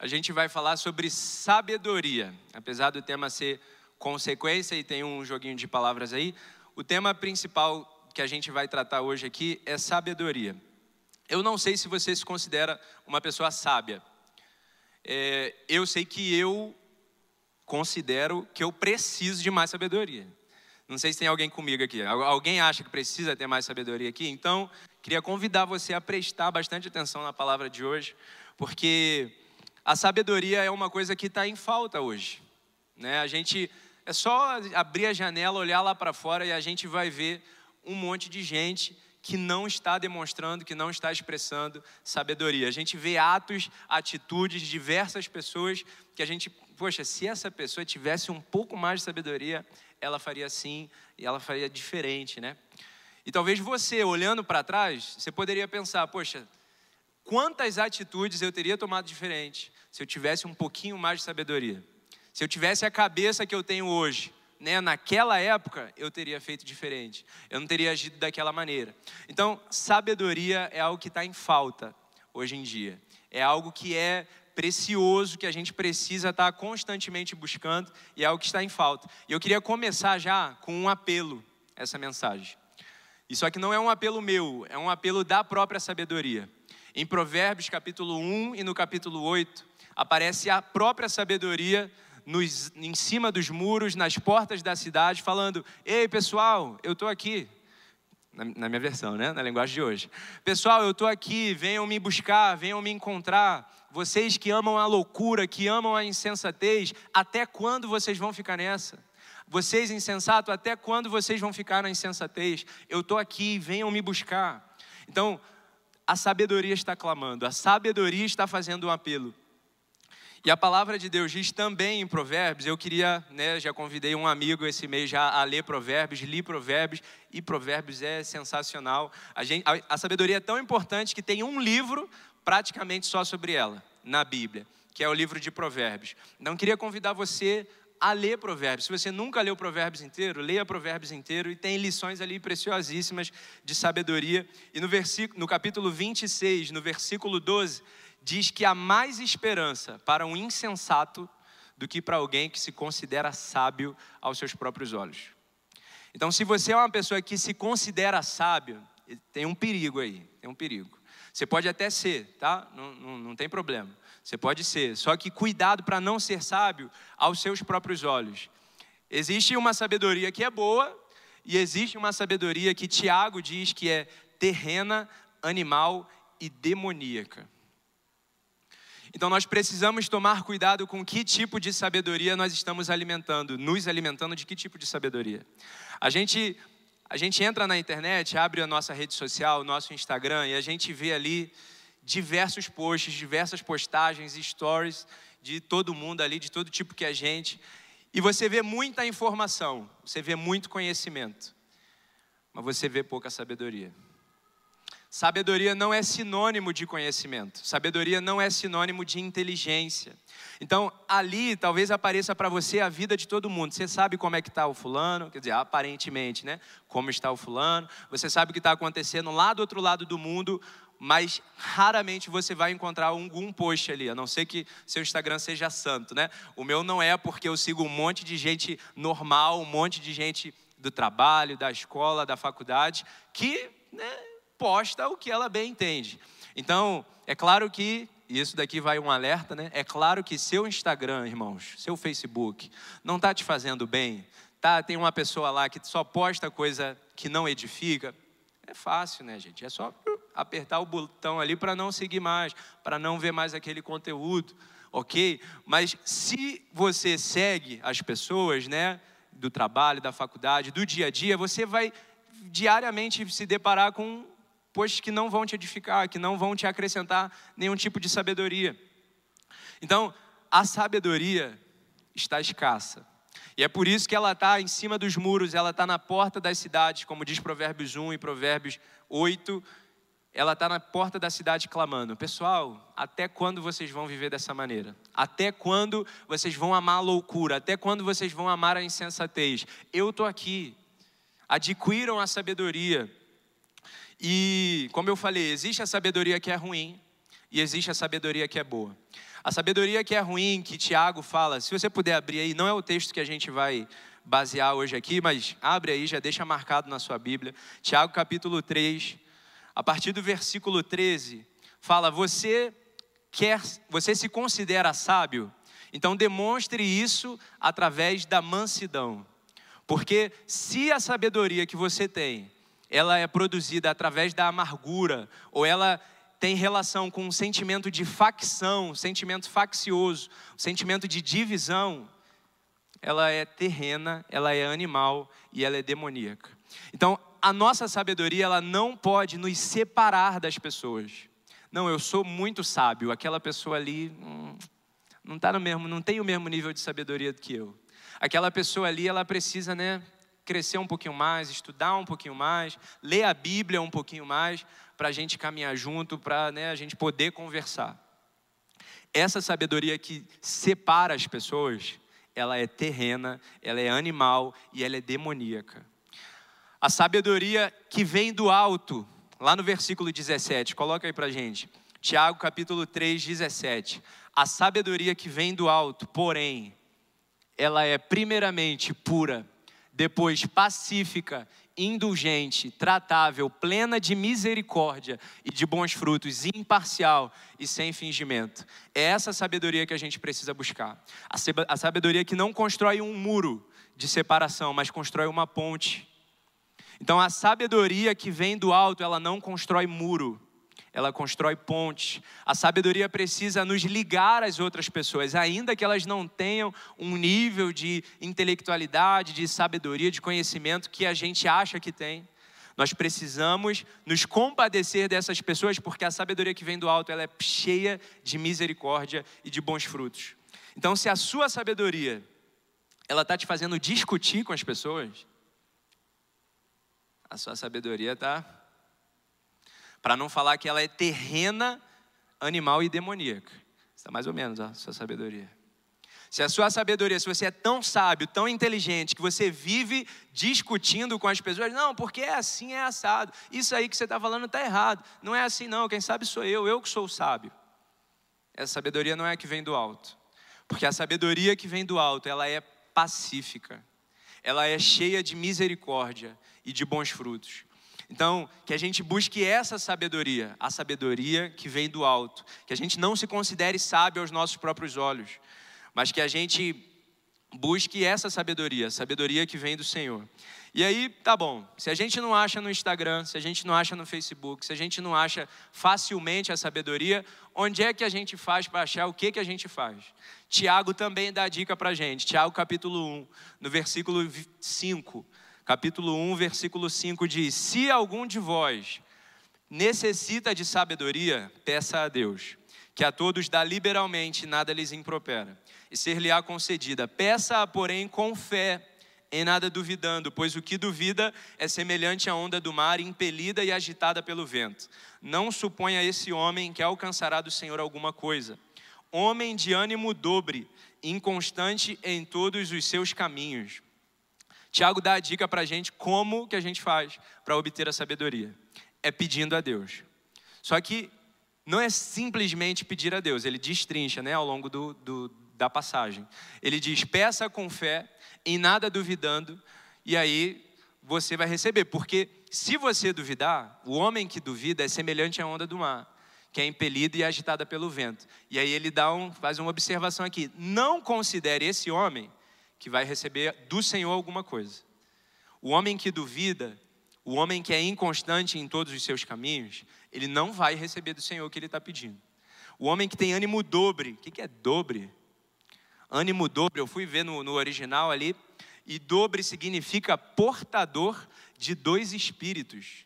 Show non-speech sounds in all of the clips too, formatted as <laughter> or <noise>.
a gente vai falar sobre sabedoria. Apesar do tema ser consequência e tem um joguinho de palavras aí, o tema principal que a gente vai tratar hoje aqui é sabedoria. Eu não sei se você se considera uma pessoa sábia. É, eu sei que eu considero que eu preciso de mais sabedoria. Não sei se tem alguém comigo aqui. Alguém acha que precisa ter mais sabedoria aqui? Então, queria convidar você a prestar bastante atenção na palavra de hoje, porque a sabedoria é uma coisa que está em falta hoje. Né? A gente é só abrir a janela, olhar lá para fora e a gente vai ver um monte de gente que não está demonstrando, que não está expressando sabedoria. A gente vê atos, atitudes de diversas pessoas que a gente, poxa, se essa pessoa tivesse um pouco mais de sabedoria, ela faria assim e ela faria diferente, né? E talvez você, olhando para trás, você poderia pensar, poxa, quantas atitudes eu teria tomado diferente se eu tivesse um pouquinho mais de sabedoria? Se eu tivesse a cabeça que eu tenho hoje, né, naquela época eu teria feito diferente. Eu não teria agido daquela maneira. Então, sabedoria é algo que está em falta hoje em dia. É algo que é precioso, que a gente precisa estar tá constantemente buscando e é algo que está em falta. E eu queria começar já com um apelo, essa mensagem. Isso aqui não é um apelo meu, é um apelo da própria sabedoria. Em Provérbios capítulo 1 e no capítulo 8, aparece a própria sabedoria nos, em cima dos muros, nas portas da cidade, falando: Ei, pessoal, eu estou aqui. Na, na, minha versão, né? Na linguagem de hoje. Pessoal, eu estou aqui, venham me buscar, venham me encontrar. Vocês que amam a loucura, que amam a insensatez, até quando vocês vão ficar nessa? Vocês insensatos, até quando vocês vão ficar na insensatez? Eu estou aqui, venham me buscar. Então, a sabedoria está clamando, a sabedoria está fazendo um apelo. E a palavra de Deus diz também em Provérbios, eu queria, né, já convidei um amigo esse mês já a ler Provérbios, li Provérbios, e Provérbios é sensacional. A, gente, a, a sabedoria é tão importante que tem um livro praticamente só sobre ela, na Bíblia, que é o livro de Provérbios. Então, queria convidar você a ler Provérbios. Se você nunca leu Provérbios inteiro, leia Provérbios inteiro e tem lições ali preciosíssimas de sabedoria. E no, versículo, no capítulo 26, no versículo 12, diz que há mais esperança para um insensato do que para alguém que se considera sábio aos seus próprios olhos. Então, se você é uma pessoa que se considera sábio, tem um perigo aí, tem um perigo. Você pode até ser, tá? Não, não, não tem problema. Você pode ser, só que cuidado para não ser sábio aos seus próprios olhos. Existe uma sabedoria que é boa e existe uma sabedoria que Tiago diz que é terrena, animal e demoníaca. Então nós precisamos tomar cuidado com que tipo de sabedoria nós estamos alimentando, nos alimentando de que tipo de sabedoria. A gente a gente entra na internet, abre a nossa rede social, o nosso Instagram e a gente vê ali diversos posts, diversas postagens, stories de todo mundo ali, de todo tipo que é gente. E você vê muita informação, você vê muito conhecimento, mas você vê pouca sabedoria. Sabedoria não é sinônimo de conhecimento. Sabedoria não é sinônimo de inteligência. Então, ali talvez apareça para você a vida de todo mundo. Você sabe como é que está o fulano, quer dizer, aparentemente, né? Como está o fulano. Você sabe o que está acontecendo lá do outro lado do mundo, mas raramente você vai encontrar algum post ali, a não ser que seu Instagram seja santo, né? O meu não é porque eu sigo um monte de gente normal, um monte de gente do trabalho, da escola, da faculdade, que né, posta o que ela bem entende. Então, é claro que, e isso daqui vai um alerta, né? É claro que seu Instagram, irmãos, seu Facebook, não está te fazendo bem, tá? Tem uma pessoa lá que só posta coisa que não edifica. É fácil, né, gente? É só apertar o botão ali para não seguir mais, para não ver mais aquele conteúdo, ok? Mas se você segue as pessoas, né, do trabalho, da faculdade, do dia a dia, você vai diariamente se deparar com pois que não vão te edificar, que não vão te acrescentar nenhum tipo de sabedoria. Então, a sabedoria está escassa. E é por isso que ela está em cima dos muros, ela está na porta das cidades, como diz Provérbios 1 e Provérbios 8. Ela está na porta da cidade clamando: Pessoal, até quando vocês vão viver dessa maneira? Até quando vocês vão amar a loucura? Até quando vocês vão amar a insensatez? Eu estou aqui. Adquiram a sabedoria. E, como eu falei, existe a sabedoria que é ruim e existe a sabedoria que é boa. A sabedoria que é ruim, que Tiago fala, se você puder abrir aí, não é o texto que a gente vai basear hoje aqui, mas abre aí, já deixa marcado na sua Bíblia. Tiago capítulo 3, a partir do versículo 13, fala: Você quer, você se considera sábio? Então demonstre isso através da mansidão. Porque se a sabedoria que você tem, ela é produzida através da amargura, ou ela tem relação com um sentimento de facção, um sentimento faccioso, um sentimento de divisão, ela é terrena, ela é animal e ela é demoníaca. Então, a nossa sabedoria, ela não pode nos separar das pessoas. Não, eu sou muito sábio, aquela pessoa ali hum, não tá no mesmo, não tem o mesmo nível de sabedoria do que eu. Aquela pessoa ali, ela precisa, né, crescer um pouquinho mais, estudar um pouquinho mais, ler a Bíblia um pouquinho mais, para a gente caminhar junto, para né, a gente poder conversar. Essa sabedoria que separa as pessoas, ela é terrena, ela é animal e ela é demoníaca. A sabedoria que vem do alto, lá no versículo 17, coloca aí para gente. Tiago capítulo 3, 17. A sabedoria que vem do alto, porém, ela é primeiramente pura, depois pacífica, indulgente, tratável, plena de misericórdia e de bons frutos, imparcial e sem fingimento. É essa sabedoria que a gente precisa buscar. A sabedoria que não constrói um muro de separação, mas constrói uma ponte. Então a sabedoria que vem do alto, ela não constrói muro, ela constrói pontes. A sabedoria precisa nos ligar às outras pessoas, ainda que elas não tenham um nível de intelectualidade, de sabedoria, de conhecimento que a gente acha que tem. Nós precisamos nos compadecer dessas pessoas, porque a sabedoria que vem do alto ela é cheia de misericórdia e de bons frutos. Então, se a sua sabedoria ela está te fazendo discutir com as pessoas, a sua sabedoria está para não falar que ela é terrena, animal e demoníaca. Está mais ou menos a sua sabedoria. Se a sua sabedoria, se você é tão sábio, tão inteligente, que você vive discutindo com as pessoas, não, porque é assim, é assado. Isso aí que você está falando está errado. Não é assim, não. Quem sabe sou eu, eu que sou o sábio. Essa sabedoria não é a que vem do alto. Porque a sabedoria que vem do alto, ela é pacífica. Ela é cheia de misericórdia e de bons frutos. Então, que a gente busque essa sabedoria, a sabedoria que vem do alto. Que a gente não se considere sábio aos nossos próprios olhos, mas que a gente busque essa sabedoria, a sabedoria que vem do Senhor. E aí, tá bom, se a gente não acha no Instagram, se a gente não acha no Facebook, se a gente não acha facilmente a sabedoria, onde é que a gente faz para achar o que, que a gente faz? Tiago também dá dica para a gente, Tiago capítulo 1, no versículo 5 capítulo 1, versículo 5 diz: Se algum de vós necessita de sabedoria, peça a Deus, que a todos dá liberalmente, nada lhes impropera, e ser-lhe-á concedida. Peça-a, porém, com fé, em nada duvidando, pois o que duvida é semelhante à onda do mar, impelida e agitada pelo vento. Não suponha esse homem que alcançará do Senhor alguma coisa. Homem de ânimo dobre, inconstante em todos os seus caminhos. Tiago dá a dica para a gente como que a gente faz para obter a sabedoria. É pedindo a Deus. Só que não é simplesmente pedir a Deus, ele destrincha né, ao longo do, do, da passagem. Ele diz: peça com fé, em nada duvidando, e aí você vai receber. Porque se você duvidar, o homem que duvida é semelhante à onda do mar, que é impelida e agitada pelo vento. E aí ele dá um, faz uma observação aqui: não considere esse homem que vai receber do Senhor alguma coisa. O homem que duvida, o homem que é inconstante em todos os seus caminhos, ele não vai receber do Senhor o que ele está pedindo. O homem que tem ânimo dobre, o que é dobre? Ânimo dobre, eu fui ver no, no original ali, e dobre significa portador de dois espíritos.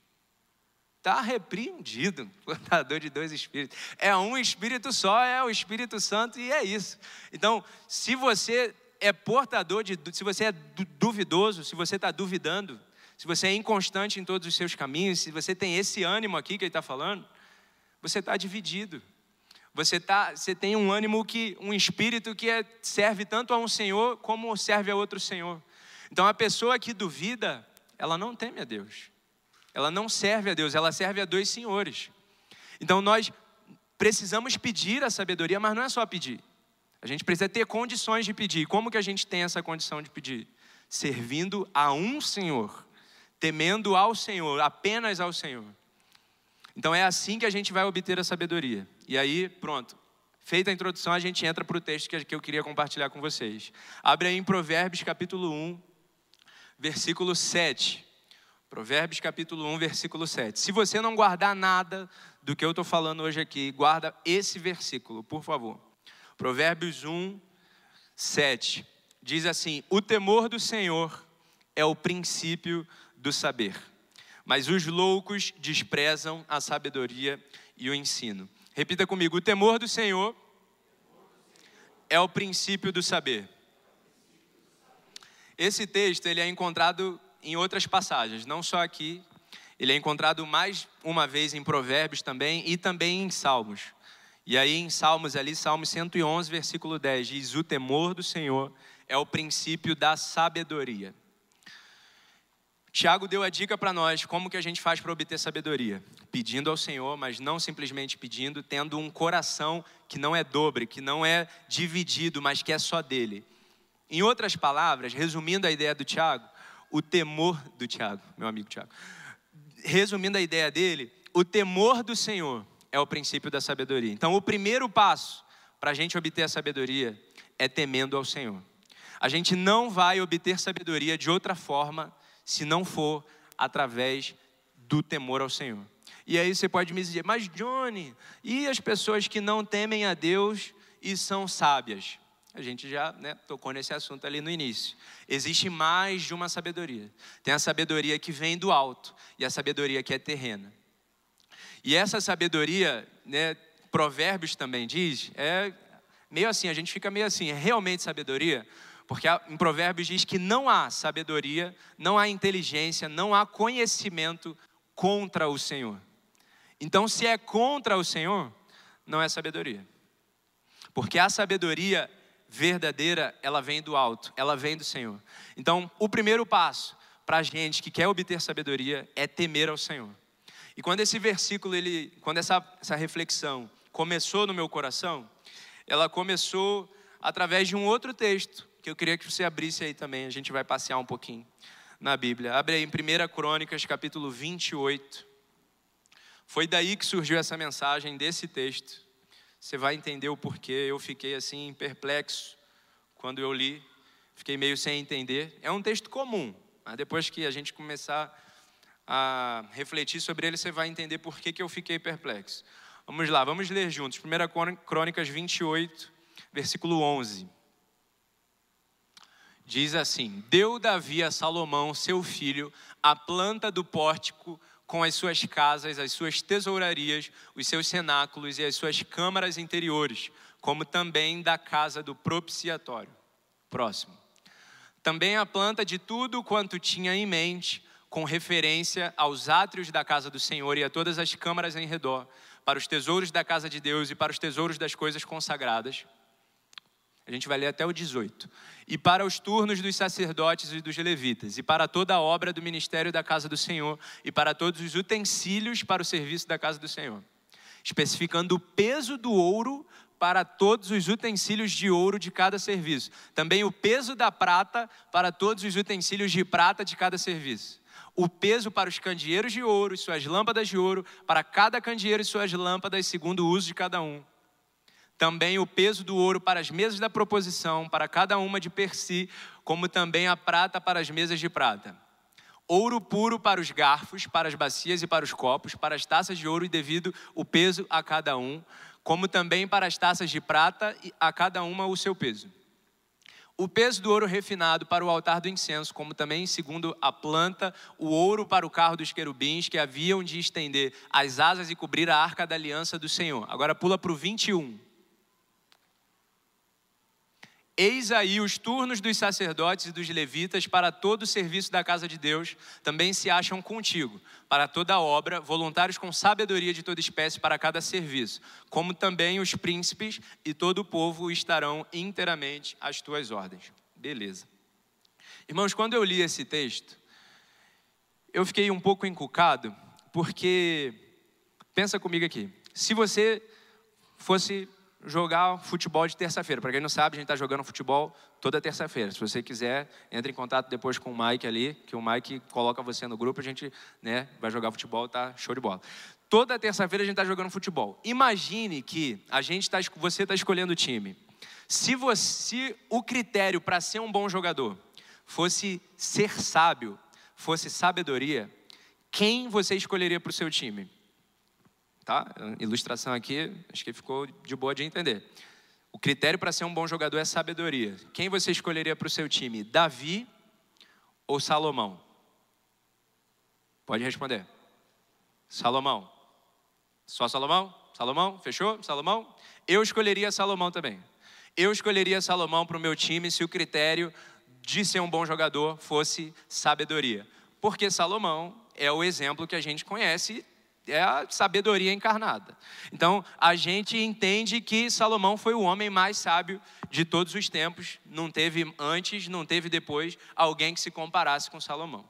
Está repreendido, <laughs> portador de dois espíritos. É um espírito só, é o Espírito Santo e é isso. Então, se você é portador de. Se você é duvidoso, se você está duvidando, se você é inconstante em todos os seus caminhos, se você tem esse ânimo aqui que ele está falando, você está dividido. Você, tá, você tem um ânimo que, um espírito que é, serve tanto a um Senhor como serve a outro Senhor. Então a pessoa que duvida, ela não teme a Deus. Ela não serve a Deus, ela serve a dois senhores. Então nós precisamos pedir a sabedoria, mas não é só pedir. A gente precisa ter condições de pedir. Como que a gente tem essa condição de pedir? Servindo a um Senhor, temendo ao Senhor, apenas ao Senhor. Então é assim que a gente vai obter a sabedoria. E aí, pronto. Feita a introdução, a gente entra para o texto que eu queria compartilhar com vocês. Abre aí em Provérbios capítulo 1, versículo 7. Provérbios capítulo 1, versículo 7. Se você não guardar nada do que eu estou falando hoje aqui, guarda esse versículo, por favor. Provérbios 1, 7. Diz assim: O temor do Senhor é o princípio do saber, mas os loucos desprezam a sabedoria e o ensino. Repita comigo: o temor do Senhor é o princípio do saber. Esse texto ele é encontrado em outras passagens, não só aqui. Ele é encontrado mais uma vez em Provérbios também e também em Salmos. E aí em Salmos ali, Salmo 111, versículo 10, diz: "O temor do Senhor é o princípio da sabedoria". Tiago deu a dica para nós como que a gente faz para obter sabedoria, pedindo ao Senhor, mas não simplesmente pedindo, tendo um coração que não é dobre, que não é dividido, mas que é só dele. Em outras palavras, resumindo a ideia do Tiago, o temor do Tiago, meu amigo Tiago. Resumindo a ideia dele, o temor do Senhor é o princípio da sabedoria. Então, o primeiro passo para a gente obter a sabedoria é temendo ao Senhor. A gente não vai obter sabedoria de outra forma se não for através do temor ao Senhor. E aí você pode me dizer, mas Johnny, e as pessoas que não temem a Deus e são sábias? A gente já né, tocou nesse assunto ali no início. Existe mais de uma sabedoria. Tem a sabedoria que vem do alto e a sabedoria que é terrena. E essa sabedoria, né, Provérbios também diz, é meio assim, a gente fica meio assim, é realmente sabedoria? Porque em Provérbios diz que não há sabedoria, não há inteligência, não há conhecimento contra o Senhor. Então, se é contra o Senhor, não é sabedoria. Porque a sabedoria verdadeira, ela vem do alto, ela vem do Senhor. Então, o primeiro passo para a gente que quer obter sabedoria é temer ao Senhor. E quando esse versículo, ele, quando essa, essa reflexão começou no meu coração, ela começou através de um outro texto que eu queria que você abrisse aí também, a gente vai passear um pouquinho na Bíblia. Abre aí em 1 Crônicas, capítulo 28. Foi daí que surgiu essa mensagem desse texto. Você vai entender o porquê. Eu fiquei assim perplexo quando eu li, fiquei meio sem entender. É um texto comum, mas depois que a gente começar a refletir sobre ele, você vai entender por que, que eu fiquei perplexo. Vamos lá, vamos ler juntos. 1 Crônicas 28, versículo 11. Diz assim: Deu Davi a Salomão, seu filho, a planta do pórtico com as suas casas, as suas tesourarias, os seus cenáculos e as suas câmaras interiores, como também da casa do propiciatório. Próximo. Também a planta de tudo quanto tinha em mente, com referência aos átrios da casa do Senhor e a todas as câmaras em redor, para os tesouros da casa de Deus e para os tesouros das coisas consagradas. A gente vai ler até o 18 e para os turnos dos sacerdotes e dos levitas, e para toda a obra do ministério da casa do Senhor, e para todos os utensílios para o serviço da casa do Senhor, especificando o peso do ouro para todos os utensílios de ouro de cada serviço, também o peso da prata para todos os utensílios de prata de cada serviço. O peso para os candeeiros de ouro e suas lâmpadas de ouro, para cada candeeiro e suas lâmpadas, segundo o uso de cada um também o peso do ouro para as mesas da proposição, para cada uma de per si, como também a prata para as mesas de prata. Ouro puro para os garfos, para as bacias e para os copos, para as taças de ouro e devido o peso a cada um, como também para as taças de prata, a cada uma o seu peso. O peso do ouro refinado para o altar do incenso, como também, segundo a planta, o ouro para o carro dos querubins, que haviam de estender as asas e cobrir a arca da aliança do Senhor. Agora pula para o 21. Eis aí os turnos dos sacerdotes e dos levitas para todo o serviço da casa de Deus também se acham contigo, para toda obra, voluntários com sabedoria de toda espécie para cada serviço, como também os príncipes e todo o povo estarão inteiramente às tuas ordens. Beleza. Irmãos, quando eu li esse texto, eu fiquei um pouco encucado, porque, pensa comigo aqui, se você fosse jogar futebol de terça-feira. Para quem não sabe, a gente está jogando futebol toda terça-feira. Se você quiser, entre em contato depois com o Mike ali, que o Mike coloca você no grupo, a gente né, vai jogar futebol, tá show de bola. Toda terça-feira a gente está jogando futebol. Imagine que a gente tá, você está escolhendo o time. Se, você, o critério para ser um bom jogador fosse ser sábio, fosse sabedoria, quem você escolheria para o seu time? Tá? Ilustração aqui, acho que ficou de boa de entender. O critério para ser um bom jogador é sabedoria. Quem você escolheria para o seu time? Davi ou Salomão? Pode responder. Salomão. Só Salomão? Salomão? Fechou? Salomão? Eu escolheria Salomão também. Eu escolheria Salomão para o meu time se o critério de ser um bom jogador fosse sabedoria. Porque Salomão é o exemplo que a gente conhece, é a sabedoria encarnada. Então, a gente entende que Salomão foi o homem mais sábio de todos os tempos. Não teve antes, não teve depois alguém que se comparasse com Salomão.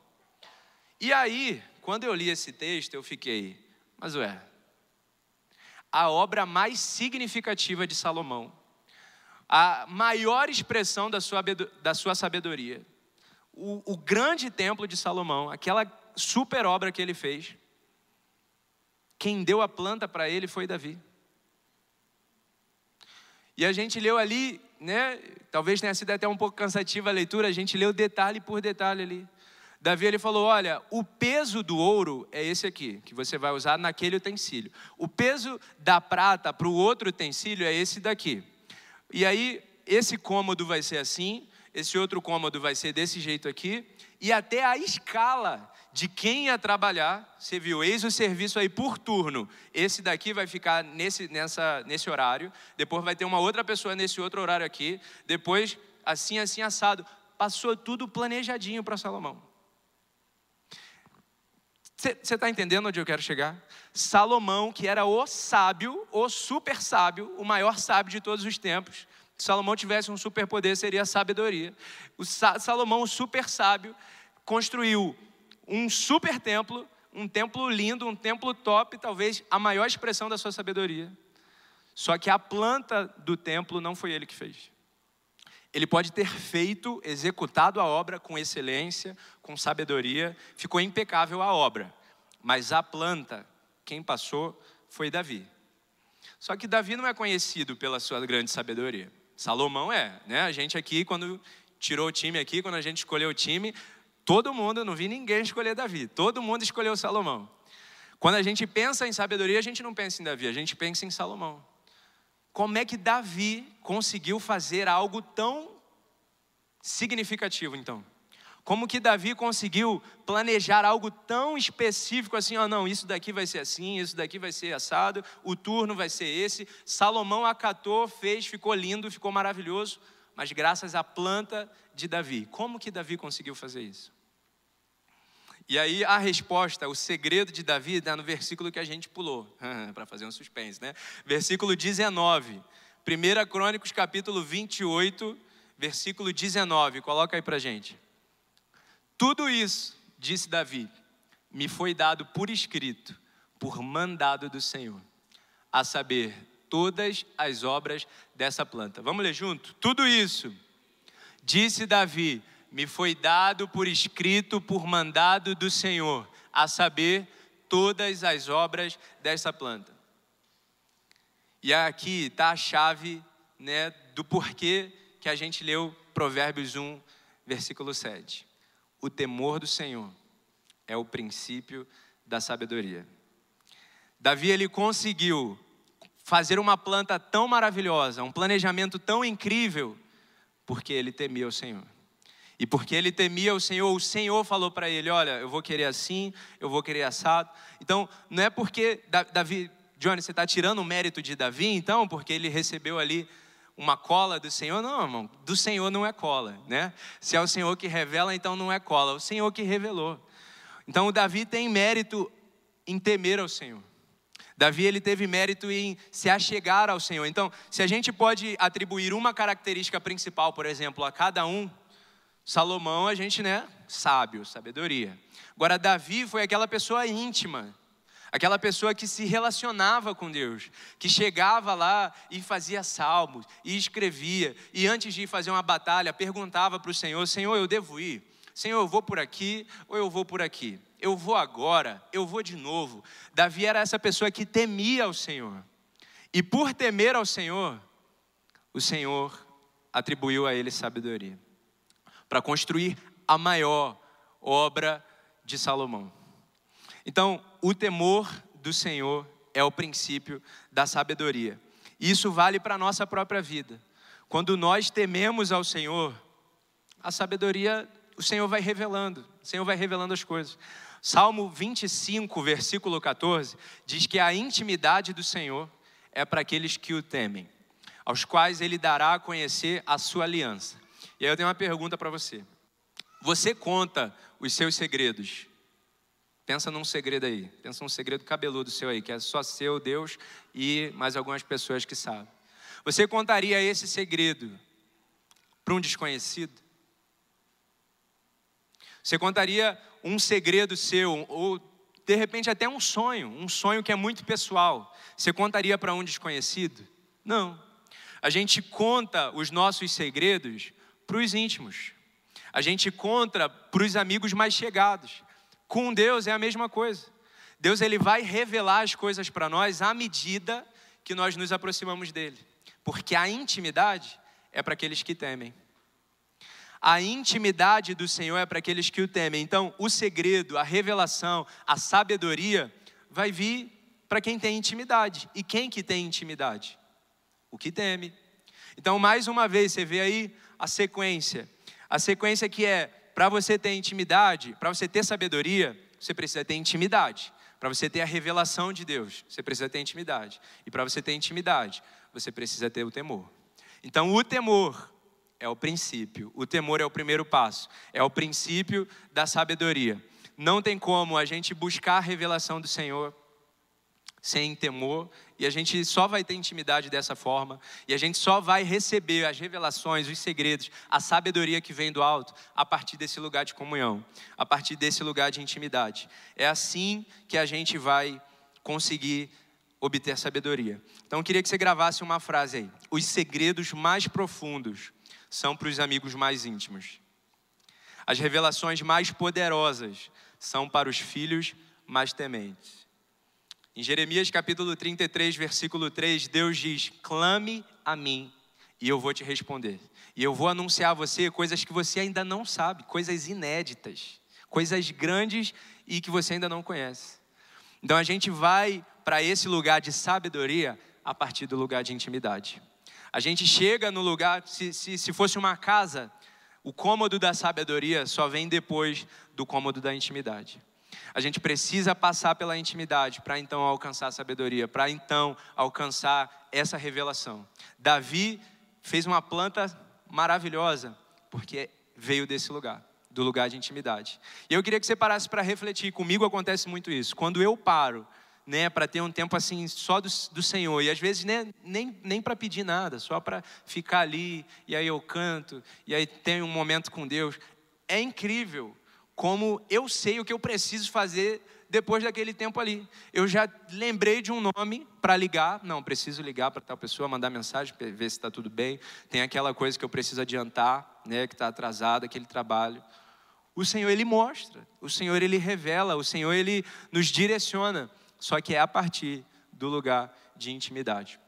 E aí, quando eu li esse texto, eu fiquei, mas ué, a obra mais significativa de Salomão, a maior expressão da sua, da sua sabedoria, o, o grande templo de Salomão, aquela super obra que ele fez, quem deu a planta para ele foi Davi. E a gente leu ali, né? Talvez tenha sido até um pouco cansativa a leitura, a gente leu detalhe por detalhe ali. Davi ele falou: Olha, o peso do ouro é esse aqui, que você vai usar naquele utensílio. O peso da prata para o outro utensílio é esse daqui. E aí, esse cômodo vai ser assim, esse outro cômodo vai ser desse jeito aqui, e até a escala de quem ia trabalhar, você viu, eis o serviço aí por turno. Esse daqui vai ficar nesse, nessa, nesse horário, depois vai ter uma outra pessoa nesse outro horário aqui, depois assim, assim, assado. Passou tudo planejadinho para Salomão. Você está entendendo onde eu quero chegar? Salomão, que era o sábio, o super sábio, o maior sábio de todos os tempos. Se Salomão tivesse um superpoder, seria a sabedoria. O Salomão, o super sábio, construiu um super templo, um templo lindo, um templo top, talvez a maior expressão da sua sabedoria. Só que a planta do templo não foi ele que fez. Ele pode ter feito, executado a obra com excelência, com sabedoria, ficou impecável a obra, mas a planta, quem passou foi Davi. Só que Davi não é conhecido pela sua grande sabedoria. Salomão é, né? A gente aqui, quando tirou o time aqui, quando a gente escolheu o time, Todo mundo, eu não vi ninguém escolher Davi, todo mundo escolheu Salomão. Quando a gente pensa em sabedoria, a gente não pensa em Davi, a gente pensa em Salomão. Como é que Davi conseguiu fazer algo tão significativo, então? Como que Davi conseguiu planejar algo tão específico assim, ó, oh, não, isso daqui vai ser assim, isso daqui vai ser assado, o turno vai ser esse. Salomão acatou, fez, ficou lindo, ficou maravilhoso, mas graças à planta de Davi. Como que Davi conseguiu fazer isso? E aí a resposta, o segredo de Davi está no versículo que a gente pulou, <laughs> para fazer um suspense, né? Versículo 19. 1 Crônicos capítulo 28, versículo 19. Coloca aí para gente. Tudo isso, disse Davi, me foi dado por escrito, por mandado do Senhor, a saber, todas as obras dessa planta. Vamos ler junto? Tudo isso, disse Davi, me foi dado por escrito por mandado do Senhor, a saber, todas as obras dessa planta. E aqui está a chave né, do porquê que a gente leu Provérbios 1, versículo 7. O temor do Senhor é o princípio da sabedoria. Davi ele conseguiu fazer uma planta tão maravilhosa, um planejamento tão incrível, porque ele temia o Senhor. E porque ele temia o Senhor, o Senhor falou para ele: Olha, eu vou querer assim, eu vou querer assado. Então, não é porque Davi, Johnny, você está tirando o mérito de Davi, então, porque ele recebeu ali uma cola do Senhor? Não, irmão, do Senhor não é cola, né? Se é o Senhor que revela, então não é cola, é o Senhor que revelou. Então, o Davi tem mérito em temer ao Senhor. Davi ele teve mérito em se achegar ao Senhor. Então, se a gente pode atribuir uma característica principal, por exemplo, a cada um, Salomão, a gente, né, sábio, sabedoria. Agora, Davi foi aquela pessoa íntima, Aquela pessoa que se relacionava com Deus, que chegava lá e fazia salmos, e escrevia, e antes de ir fazer uma batalha, perguntava para o Senhor: Senhor, eu devo ir? Senhor, eu vou por aqui ou eu vou por aqui? Eu vou agora, eu vou de novo. Davi era essa pessoa que temia ao Senhor. E por temer ao Senhor, o Senhor atribuiu a ele sabedoria para construir a maior obra de Salomão. Então, o temor do Senhor é o princípio da sabedoria. Isso vale para a nossa própria vida. Quando nós tememos ao Senhor, a sabedoria, o Senhor vai revelando, o Senhor vai revelando as coisas. Salmo 25, versículo 14, diz que a intimidade do Senhor é para aqueles que o temem, aos quais ele dará a conhecer a sua aliança. E aí eu tenho uma pergunta para você. Você conta os seus segredos Pensa num segredo aí. Pensa num segredo cabeludo seu aí, que é só seu, Deus e mais algumas pessoas que sabem. Você contaria esse segredo para um desconhecido? Você contaria um segredo seu, ou de repente até um sonho, um sonho que é muito pessoal. Você contaria para um desconhecido? Não. A gente conta os nossos segredos para os íntimos. A gente conta para os amigos mais chegados. Com Deus é a mesma coisa. Deus ele vai revelar as coisas para nós à medida que nós nos aproximamos dele. Porque a intimidade é para aqueles que temem. A intimidade do Senhor é para aqueles que o temem. Então, o segredo, a revelação, a sabedoria vai vir para quem tem intimidade. E quem que tem intimidade? O que teme. Então, mais uma vez, você vê aí a sequência. A sequência que é para você ter intimidade, para você ter sabedoria, você precisa ter intimidade. Para você ter a revelação de Deus, você precisa ter intimidade. E para você ter intimidade, você precisa ter o temor. Então, o temor é o princípio, o temor é o primeiro passo, é o princípio da sabedoria. Não tem como a gente buscar a revelação do Senhor sem temor, e a gente só vai ter intimidade dessa forma, e a gente só vai receber as revelações, os segredos, a sabedoria que vem do alto a partir desse lugar de comunhão, a partir desse lugar de intimidade. É assim que a gente vai conseguir obter sabedoria. Então eu queria que você gravasse uma frase aí. Os segredos mais profundos são para os amigos mais íntimos. As revelações mais poderosas são para os filhos mais tementes. Em Jeremias capítulo 33, versículo 3, Deus diz: Clame a mim e eu vou te responder. E eu vou anunciar a você coisas que você ainda não sabe, coisas inéditas, coisas grandes e que você ainda não conhece. Então a gente vai para esse lugar de sabedoria a partir do lugar de intimidade. A gente chega no lugar, se, se, se fosse uma casa, o cômodo da sabedoria só vem depois do cômodo da intimidade. A gente precisa passar pela intimidade para então alcançar a sabedoria, para então alcançar essa revelação. Davi fez uma planta maravilhosa porque veio desse lugar, do lugar de intimidade. E eu queria que você parasse para refletir. Comigo acontece muito isso. Quando eu paro, né, para ter um tempo assim só do, do Senhor e às vezes né, nem nem para pedir nada, só para ficar ali e aí eu canto e aí tenho um momento com Deus. É incrível como eu sei o que eu preciso fazer depois daquele tempo ali. Eu já lembrei de um nome para ligar. Não, preciso ligar para tal pessoa, mandar mensagem, ver se está tudo bem. Tem aquela coisa que eu preciso adiantar, né, que está atrasado, aquele trabalho. O Senhor, Ele mostra. O Senhor, Ele revela. O Senhor, Ele nos direciona. Só que é a partir do lugar de intimidade.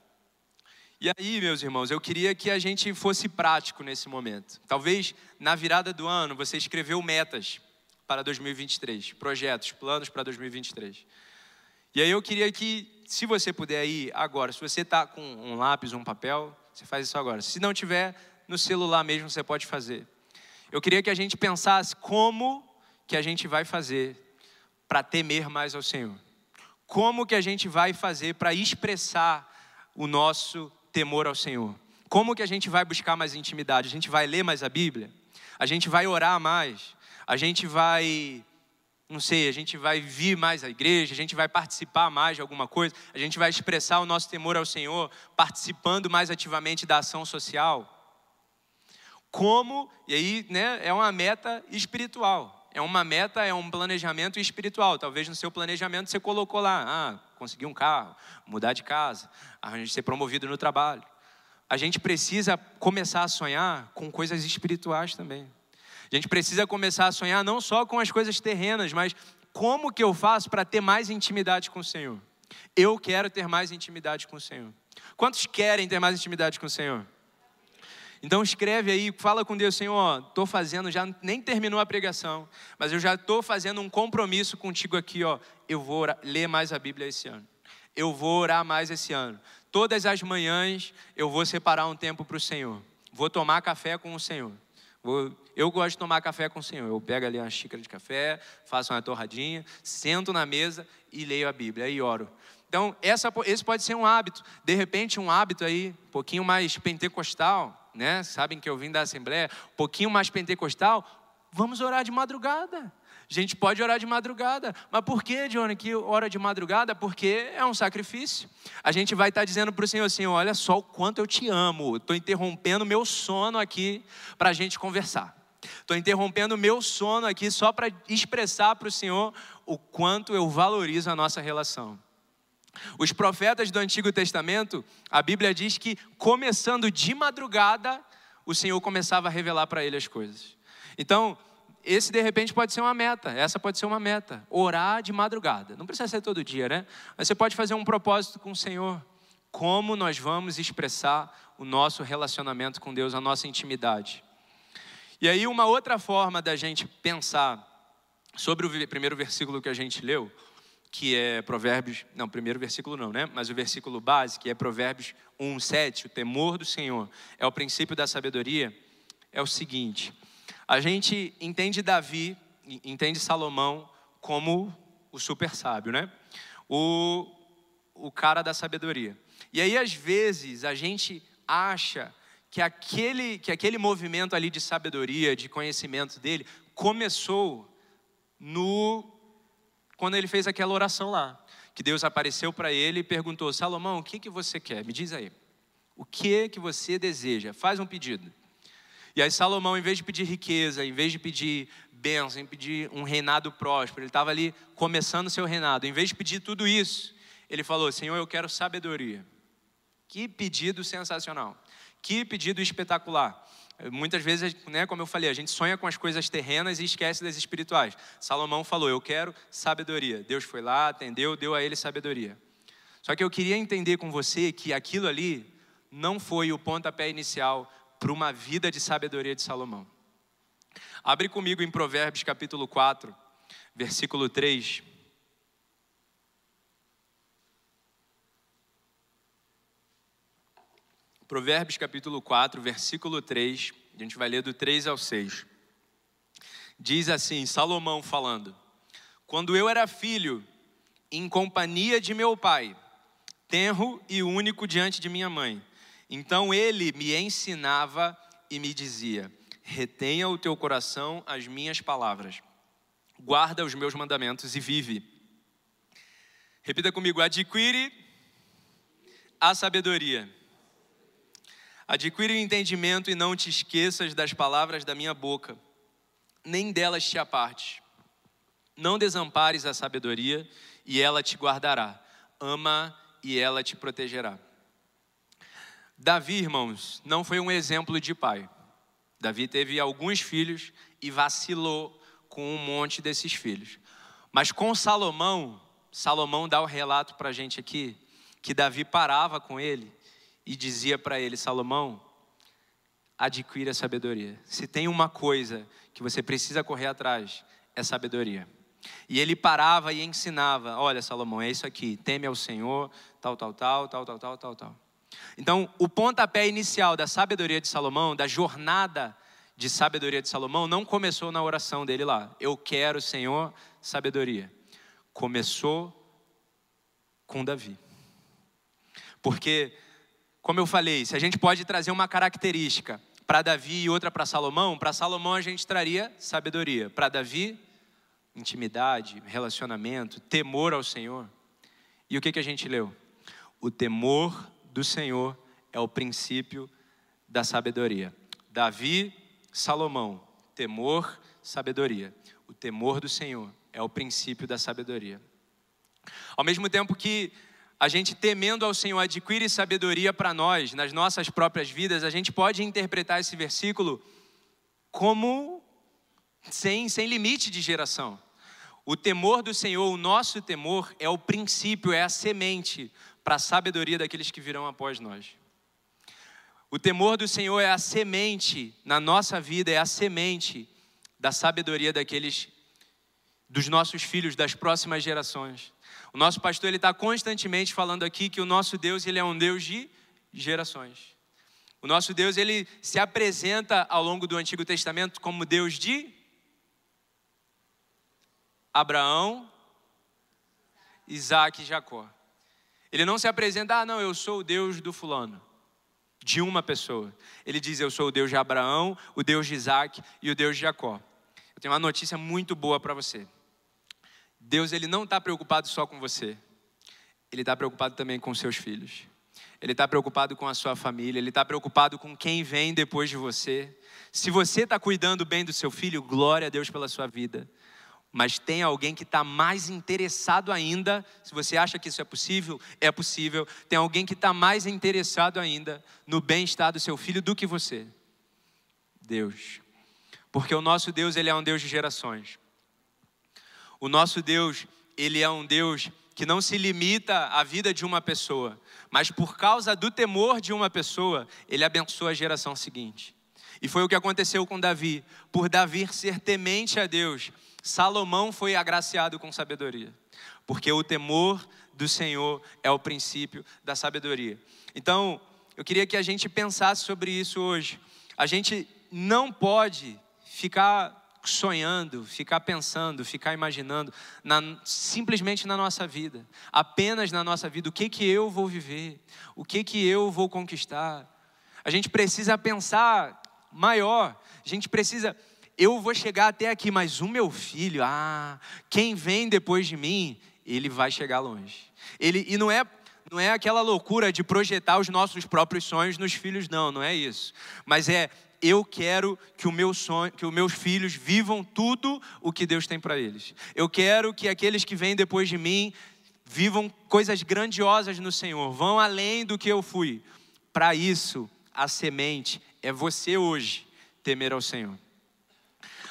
E aí, meus irmãos, eu queria que a gente fosse prático nesse momento. Talvez na virada do ano você escreveu metas para 2023, projetos, planos para 2023. E aí eu queria que, se você puder ir agora, se você está com um lápis, um papel, você faz isso agora. Se não tiver, no celular mesmo você pode fazer. Eu queria que a gente pensasse como que a gente vai fazer para temer mais ao Senhor. Como que a gente vai fazer para expressar o nosso temor ao Senhor? Como que a gente vai buscar mais intimidade? A gente vai ler mais a Bíblia? A gente vai orar mais? A gente vai, não sei, a gente vai vir mais à igreja, a gente vai participar mais de alguma coisa, a gente vai expressar o nosso temor ao Senhor participando mais ativamente da ação social. Como, e aí né, é uma meta espiritual, é uma meta, é um planejamento espiritual. Talvez no seu planejamento você colocou lá, ah, conseguir um carro, mudar de casa, ser promovido no trabalho. A gente precisa começar a sonhar com coisas espirituais também. A gente precisa começar a sonhar não só com as coisas terrenas, mas como que eu faço para ter mais intimidade com o Senhor? Eu quero ter mais intimidade com o Senhor. Quantos querem ter mais intimidade com o Senhor? Então escreve aí, fala com Deus, Senhor, estou fazendo, já nem terminou a pregação, mas eu já estou fazendo um compromisso contigo aqui, ó. Eu vou orar, ler mais a Bíblia esse ano. Eu vou orar mais esse ano. Todas as manhãs eu vou separar um tempo para o Senhor. Vou tomar café com o Senhor. Vou, eu gosto de tomar café com o Senhor. Eu pego ali uma xícara de café, faço uma torradinha, sento na mesa e leio a Bíblia e oro. Então, essa, esse pode ser um hábito. De repente, um hábito aí, um pouquinho mais pentecostal, né? Sabem que eu vim da Assembleia, um pouquinho mais pentecostal. Vamos orar de madrugada. A gente pode orar de madrugada. Mas por que, Johnny, que hora de madrugada? Porque é um sacrifício. A gente vai estar dizendo para o Senhor assim: olha só o quanto eu te amo. Estou interrompendo meu sono aqui para a gente conversar. Estou interrompendo meu sono aqui só para expressar para o Senhor o quanto eu valorizo a nossa relação. Os profetas do Antigo Testamento, a Bíblia diz que começando de madrugada, o Senhor começava a revelar para ele as coisas. Então, esse de repente pode ser uma meta, essa pode ser uma meta. Orar de madrugada. Não precisa ser todo dia, né? Mas você pode fazer um propósito com o Senhor. Como nós vamos expressar o nosso relacionamento com Deus, a nossa intimidade. E aí, uma outra forma da gente pensar sobre o primeiro versículo que a gente leu, que é Provérbios, não, primeiro versículo não, né? Mas o versículo base, que é Provérbios 1, 7, o temor do Senhor, é o princípio da sabedoria, é o seguinte: a gente entende Davi, entende Salomão como o super sábio, né? O, o cara da sabedoria. E aí, às vezes, a gente acha que aquele, que aquele movimento ali de sabedoria, de conhecimento dele, começou no quando ele fez aquela oração lá, que Deus apareceu para ele e perguntou: Salomão, o que, que você quer? Me diz aí. O que que você deseja? Faz um pedido. E aí Salomão, em vez de pedir riqueza, em vez de pedir bênção, em pedir um reinado próspero, ele estava ali começando o seu reinado. Em vez de pedir tudo isso, ele falou: Senhor, eu quero sabedoria. Que pedido sensacional. Que pedido espetacular. Muitas vezes, né, como eu falei, a gente sonha com as coisas terrenas e esquece das espirituais. Salomão falou: Eu quero sabedoria. Deus foi lá, atendeu, deu a ele sabedoria. Só que eu queria entender com você que aquilo ali não foi o pontapé inicial para uma vida de sabedoria de Salomão. Abre comigo em Provérbios capítulo 4, versículo 3. Provérbios capítulo 4, versículo 3, a gente vai ler do 3 ao 6. Diz assim, Salomão falando: Quando eu era filho, em companhia de meu pai, tenro e único diante de minha mãe, então ele me ensinava e me dizia: retenha o teu coração as minhas palavras, guarda os meus mandamentos e vive. Repita comigo: adquire a sabedoria. Adquire o entendimento e não te esqueças das palavras da minha boca, nem delas te apartes. Não desampares a sabedoria e ela te guardará. Ama e ela te protegerá. Davi, irmãos, não foi um exemplo de pai. Davi teve alguns filhos e vacilou com um monte desses filhos. Mas com Salomão, Salomão dá o relato para a gente aqui, que Davi parava com ele e dizia para ele: Salomão, adquira sabedoria. Se tem uma coisa que você precisa correr atrás, é sabedoria. E ele parava e ensinava: Olha, Salomão, é isso aqui, teme ao Senhor, tal, tal, tal, tal, tal, tal, tal, tal. Então, o pontapé inicial da sabedoria de Salomão, da jornada de sabedoria de Salomão, não começou na oração dele lá. Eu quero, Senhor, sabedoria. Começou com Davi. Porque, como eu falei, se a gente pode trazer uma característica para Davi e outra para Salomão, para Salomão a gente traria sabedoria. Para Davi, intimidade, relacionamento, temor ao Senhor. E o que, que a gente leu? O temor do Senhor é o princípio da sabedoria. Davi, Salomão, temor, sabedoria. o temor do Senhor é o princípio da sabedoria. Ao mesmo tempo que a gente temendo ao Senhor adquire sabedoria para nós, nas nossas próprias vidas, a gente pode interpretar esse versículo como sem, sem limite de geração. O temor do Senhor, o nosso temor, é o princípio, é a semente para a sabedoria daqueles que virão após nós. O temor do Senhor é a semente na nossa vida, é a semente da sabedoria daqueles, dos nossos filhos, das próximas gerações. O nosso pastor ele está constantemente falando aqui que o nosso Deus ele é um Deus de gerações. O nosso Deus ele se apresenta ao longo do Antigo Testamento como Deus de Abraão, Isaac e Jacó. Ele não se apresenta, ah, não, eu sou o Deus do fulano, de uma pessoa. Ele diz, eu sou o Deus de Abraão, o Deus de Isaac e o Deus de Jacó. Eu tenho uma notícia muito boa para você. Deus ele não está preocupado só com você, ele está preocupado também com seus filhos. Ele está preocupado com a sua família, ele está preocupado com quem vem depois de você. Se você está cuidando bem do seu filho, glória a Deus pela sua vida. Mas tem alguém que está mais interessado ainda, se você acha que isso é possível, é possível. Tem alguém que está mais interessado ainda no bem-estar do seu filho do que você. Deus. Porque o nosso Deus, ele é um Deus de gerações. O nosso Deus, ele é um Deus que não se limita à vida de uma pessoa, mas por causa do temor de uma pessoa, ele abençoa a geração seguinte. E foi o que aconteceu com Davi. Por Davi ser temente a Deus, Salomão foi agraciado com sabedoria, porque o temor do Senhor é o princípio da sabedoria. Então, eu queria que a gente pensasse sobre isso hoje. A gente não pode ficar sonhando, ficar pensando, ficar imaginando, na, simplesmente na nossa vida, apenas na nossa vida, o que que eu vou viver, o que que eu vou conquistar. A gente precisa pensar maior, a gente precisa, eu vou chegar até aqui, mas o meu filho, ah, quem vem depois de mim, ele vai chegar longe. Ele, e não é não é aquela loucura de projetar os nossos próprios sonhos nos filhos, não, não é isso. Mas é eu quero que o meu sonho, que os meus filhos vivam tudo o que Deus tem para eles. Eu quero que aqueles que vêm depois de mim vivam coisas grandiosas no Senhor, vão além do que eu fui. Para isso, a semente é você hoje temer ao Senhor.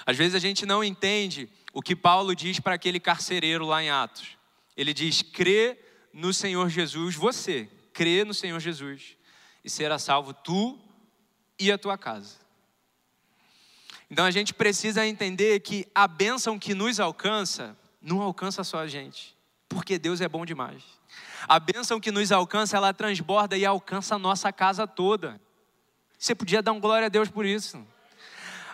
Às vezes a gente não entende o que Paulo diz para aquele carcereiro lá em Atos. Ele diz: crê no Senhor Jesus, você, crê no Senhor Jesus, e será salvo tu e a tua casa. Então a gente precisa entender que a bênção que nos alcança, não alcança só a gente, porque Deus é bom demais. A bênção que nos alcança, ela transborda e alcança a nossa casa toda. Você podia dar um glória a Deus por isso.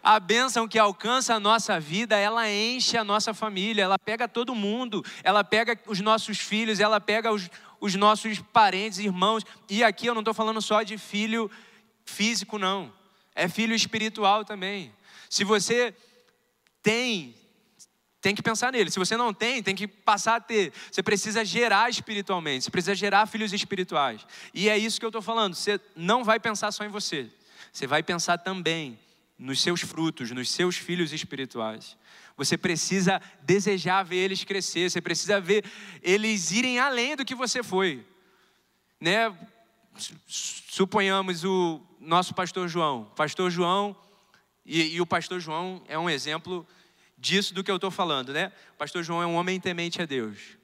A bênção que alcança a nossa vida, ela enche a nossa família, ela pega todo mundo, ela pega os nossos filhos, ela pega os, os nossos parentes, irmãos. E aqui eu não estou falando só de filho físico, não. É filho espiritual também. Se você tem, tem que pensar nele. Se você não tem, tem que passar a ter. Você precisa gerar espiritualmente, você precisa gerar filhos espirituais. E é isso que eu estou falando. Você não vai pensar só em você, você vai pensar também nos seus frutos, nos seus filhos espirituais. Você precisa desejar ver eles crescer, você precisa ver eles irem além do que você foi. Né? Suponhamos o nosso pastor João. Pastor João, e, e o pastor João é um exemplo disso do que eu estou falando, né? O pastor João é um homem temente a Deus.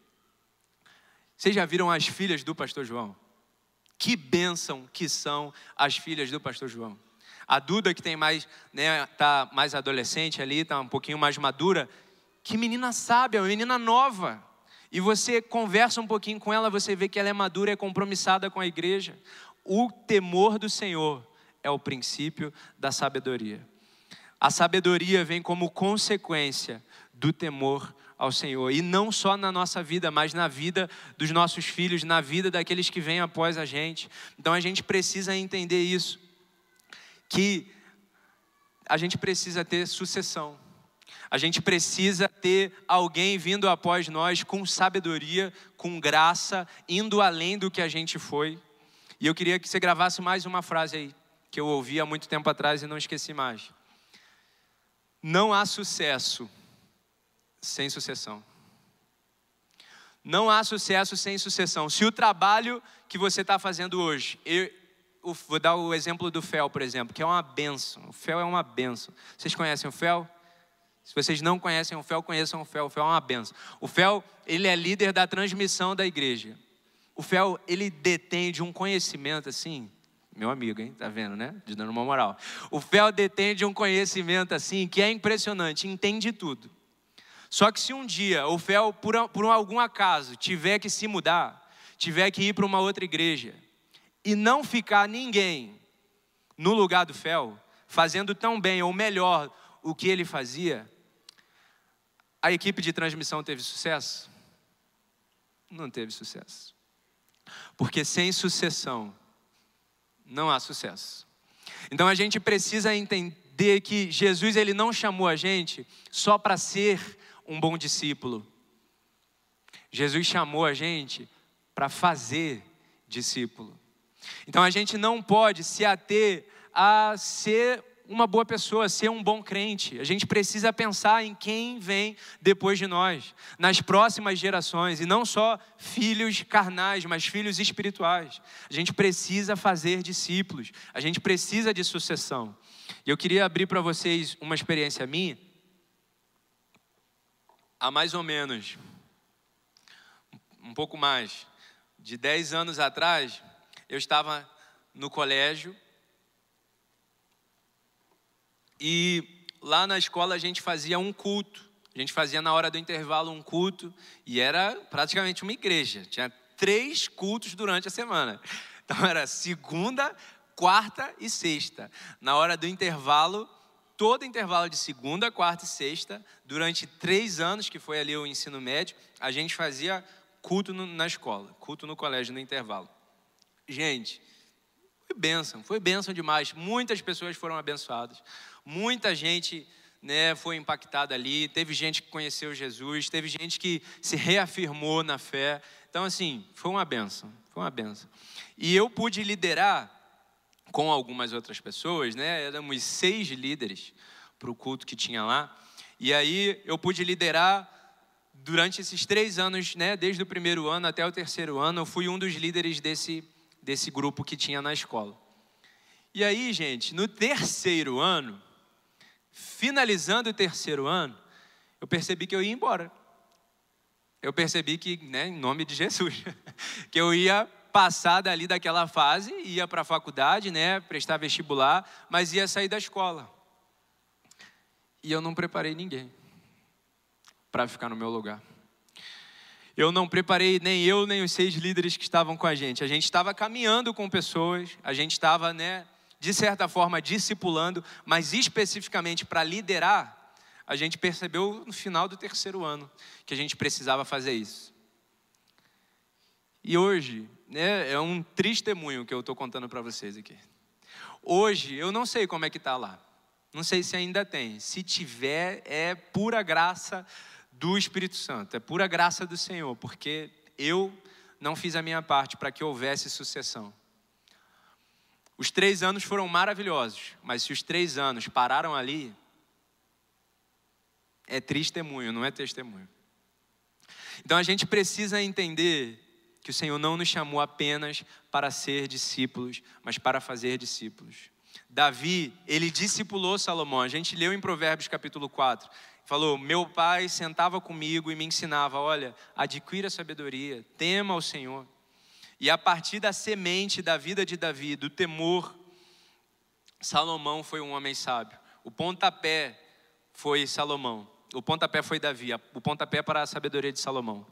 Vocês já viram as filhas do pastor João? Que bênção que são as filhas do pastor João. A Duda, que tem mais, né, tá mais adolescente ali, tá um pouquinho mais madura. Que menina sábia, uma menina nova. E você conversa um pouquinho com ela, você vê que ela é madura, é compromissada com a igreja. O temor do Senhor é o princípio da sabedoria. A sabedoria vem como consequência do temor ao Senhor. E não só na nossa vida, mas na vida dos nossos filhos, na vida daqueles que vêm após a gente. Então a gente precisa entender isso. Que a gente precisa ter sucessão. A gente precisa ter alguém vindo após nós com sabedoria, com graça, indo além do que a gente foi. E eu queria que você gravasse mais uma frase aí, que eu ouvi há muito tempo atrás e não esqueci mais. Não há sucesso sem sucessão. Não há sucesso sem sucessão. Se o trabalho que você está fazendo hoje, eu, vou dar o exemplo do FEL, por exemplo, que é uma benção. O FEL é uma benção. Vocês conhecem o FEL? Se vocês não conhecem o FEL, conheçam o FEL. O FEL é uma benção. O FEL, ele é líder da transmissão da igreja. O FEL, ele detém de um conhecimento assim, meu amigo, hein? Tá vendo, né? De dando uma moral. O FEL detém de um conhecimento assim que é impressionante, entende tudo. Só que se um dia o FEL, por, por algum acaso, tiver que se mudar, tiver que ir para uma outra igreja, e não ficar ninguém no lugar do FEL, fazendo tão bem ou melhor o que ele fazia, a equipe de transmissão teve sucesso? Não teve sucesso. Porque sem sucessão não há sucesso. Então a gente precisa entender que Jesus ele não chamou a gente só para ser um bom discípulo. Jesus chamou a gente para fazer discípulo. Então a gente não pode se ater a ser uma boa pessoa, ser um bom crente. A gente precisa pensar em quem vem depois de nós, nas próximas gerações, e não só filhos carnais, mas filhos espirituais. A gente precisa fazer discípulos, a gente precisa de sucessão. E eu queria abrir para vocês uma experiência minha. Há mais ou menos, um pouco mais, de 10 anos atrás, eu estava no colégio e lá na escola a gente fazia um culto. A gente fazia na hora do intervalo um culto e era praticamente uma igreja. Tinha três cultos durante a semana. <laughs> Então era segunda, quarta e sexta. Na hora do intervalo, todo intervalo de segunda, quarta e sexta, durante três anos, que foi ali o ensino médio, a gente fazia culto na escola, culto no colégio no intervalo. Gente, foi bênção, foi bênção demais. Muitas pessoas foram abençoadas. Muita gente né, foi impactada ali. Teve gente que conheceu Jesus, teve gente que se reafirmou na fé. Então, assim, foi uma benção, foi uma benção. E eu pude liderar com algumas outras pessoas, né? Éramos seis líderes para o culto que tinha lá. E aí eu pude liderar durante esses três anos, né? Desde o primeiro ano até o terceiro ano, eu fui um dos líderes desse, desse grupo que tinha na escola. E aí, gente, no terceiro ano, finalizando o terceiro ano, eu percebi que eu ia embora. Eu percebi que, né, em nome de Jesus, <laughs> que eu ia passar dali daquela fase, ia para a faculdade, né, prestar vestibular, mas ia sair da escola. E eu não preparei ninguém para ficar no meu lugar. Eu não preparei nem eu, nem os seis líderes que estavam com a gente. A gente estava caminhando com pessoas, a gente estava, né, de certa forma, discipulando, mas especificamente para liderar, a gente percebeu no final do terceiro ano que a gente precisava fazer isso. E hoje, né, é um triste testemunho que eu estou contando para vocês aqui. Hoje, eu não sei como é que está lá. Não sei se ainda tem. Se tiver, é pura graça do Espírito Santo, é pura graça do Senhor, porque eu não fiz a minha parte para que houvesse sucessão. Os três anos foram maravilhosos, mas se os três anos pararam ali, é testemunho, não é testemunho. Então a gente precisa entender que o Senhor não nos chamou apenas para ser discípulos, mas para fazer discípulos. Davi, ele discipulou Salomão. A gente leu em Provérbios capítulo 4. Falou: Meu pai sentava comigo e me ensinava: olha, adquira sabedoria, tema ao Senhor. E a partir da semente da vida de Davi, do temor, Salomão foi um homem sábio. O pontapé foi Salomão. O pontapé foi Davi. O pontapé para a sabedoria de Salomão.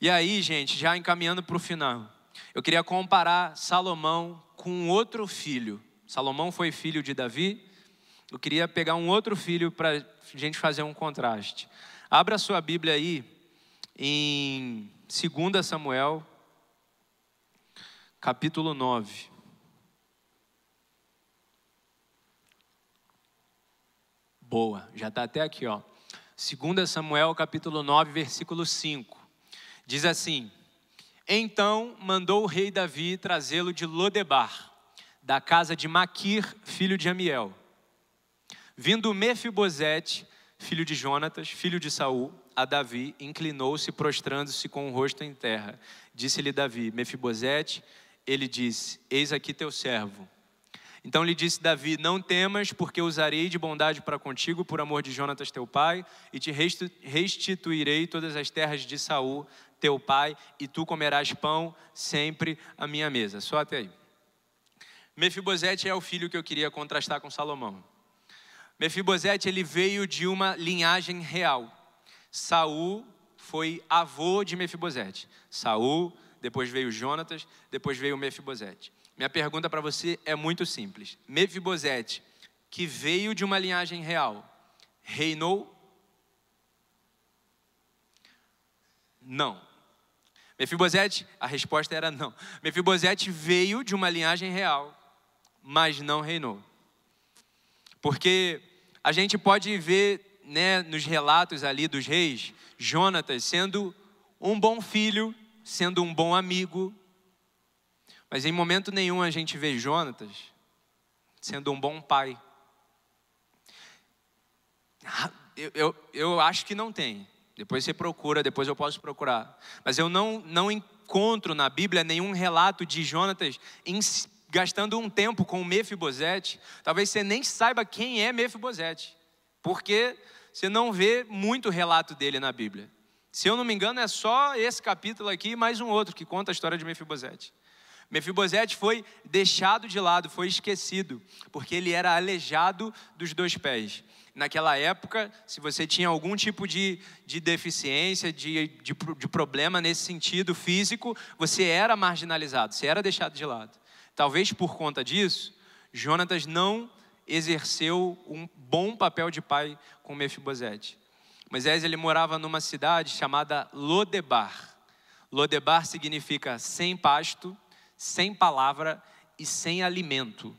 E aí, gente, já encaminhando para o final, eu queria comparar Salomão com outro filho. Salomão foi filho de Davi. Eu queria pegar um outro filho para a gente fazer um contraste. Abra sua Bíblia aí em 2 Samuel, capítulo 9. Boa, já está até aqui, ó. 2 Samuel, capítulo 9, versículo 5. Diz assim: Então mandou o rei Davi trazê-lo de Lodebar, da casa de Maquir, filho de Amiel. Vindo Mefibosete, filho de Jonatas, filho de Saul, a Davi, inclinou-se, prostrando-se com o rosto em terra. Disse-lhe Davi: Mefibosete, ele disse: Eis aqui teu servo. Então lhe disse Davi: Não temas, porque usarei de bondade para contigo por amor de Jonatas teu pai, e te restituirei todas as terras de Saul teu pai, e tu comerás pão sempre à minha mesa. Só até aí. Mefibosete é o filho que eu queria contrastar com Salomão. Mefibosete ele veio de uma linhagem real. Saul foi avô de Mefibosete. Saul, depois veio Jonatas, depois veio Mefibosete. Minha pergunta para você é muito simples. Mefibosete, que veio de uma linhagem real, reinou? Não. Mefibosete, a resposta era não. Mefibosete veio de uma linhagem real, mas não reinou. Porque a gente pode ver né, nos relatos ali dos reis, Jonatas sendo um bom filho, sendo um bom amigo, mas em momento nenhum a gente vê Jonatas sendo um bom pai. Ah, eu, eu, eu acho que não tem. Depois você procura, depois eu posso procurar. Mas eu não, não encontro na Bíblia nenhum relato de Jonatas em, gastando um tempo com Mefibosete. Talvez você nem saiba quem é Mefibosete, porque você não vê muito relato dele na Bíblia. Se eu não me engano, é só esse capítulo aqui e mais um outro que conta a história de Mefibosete. Mefibosete foi deixado de lado, foi esquecido, porque ele era aleijado dos dois pés. Naquela época, se você tinha algum tipo de, de deficiência, de, de, de problema nesse sentido físico, você era marginalizado, você era deixado de lado. Talvez por conta disso, Jonatas não exerceu um bom papel de pai com Mefibosete. Moisés ele morava numa cidade chamada Lodebar. Lodebar significa sem pasto, sem palavra e sem alimento.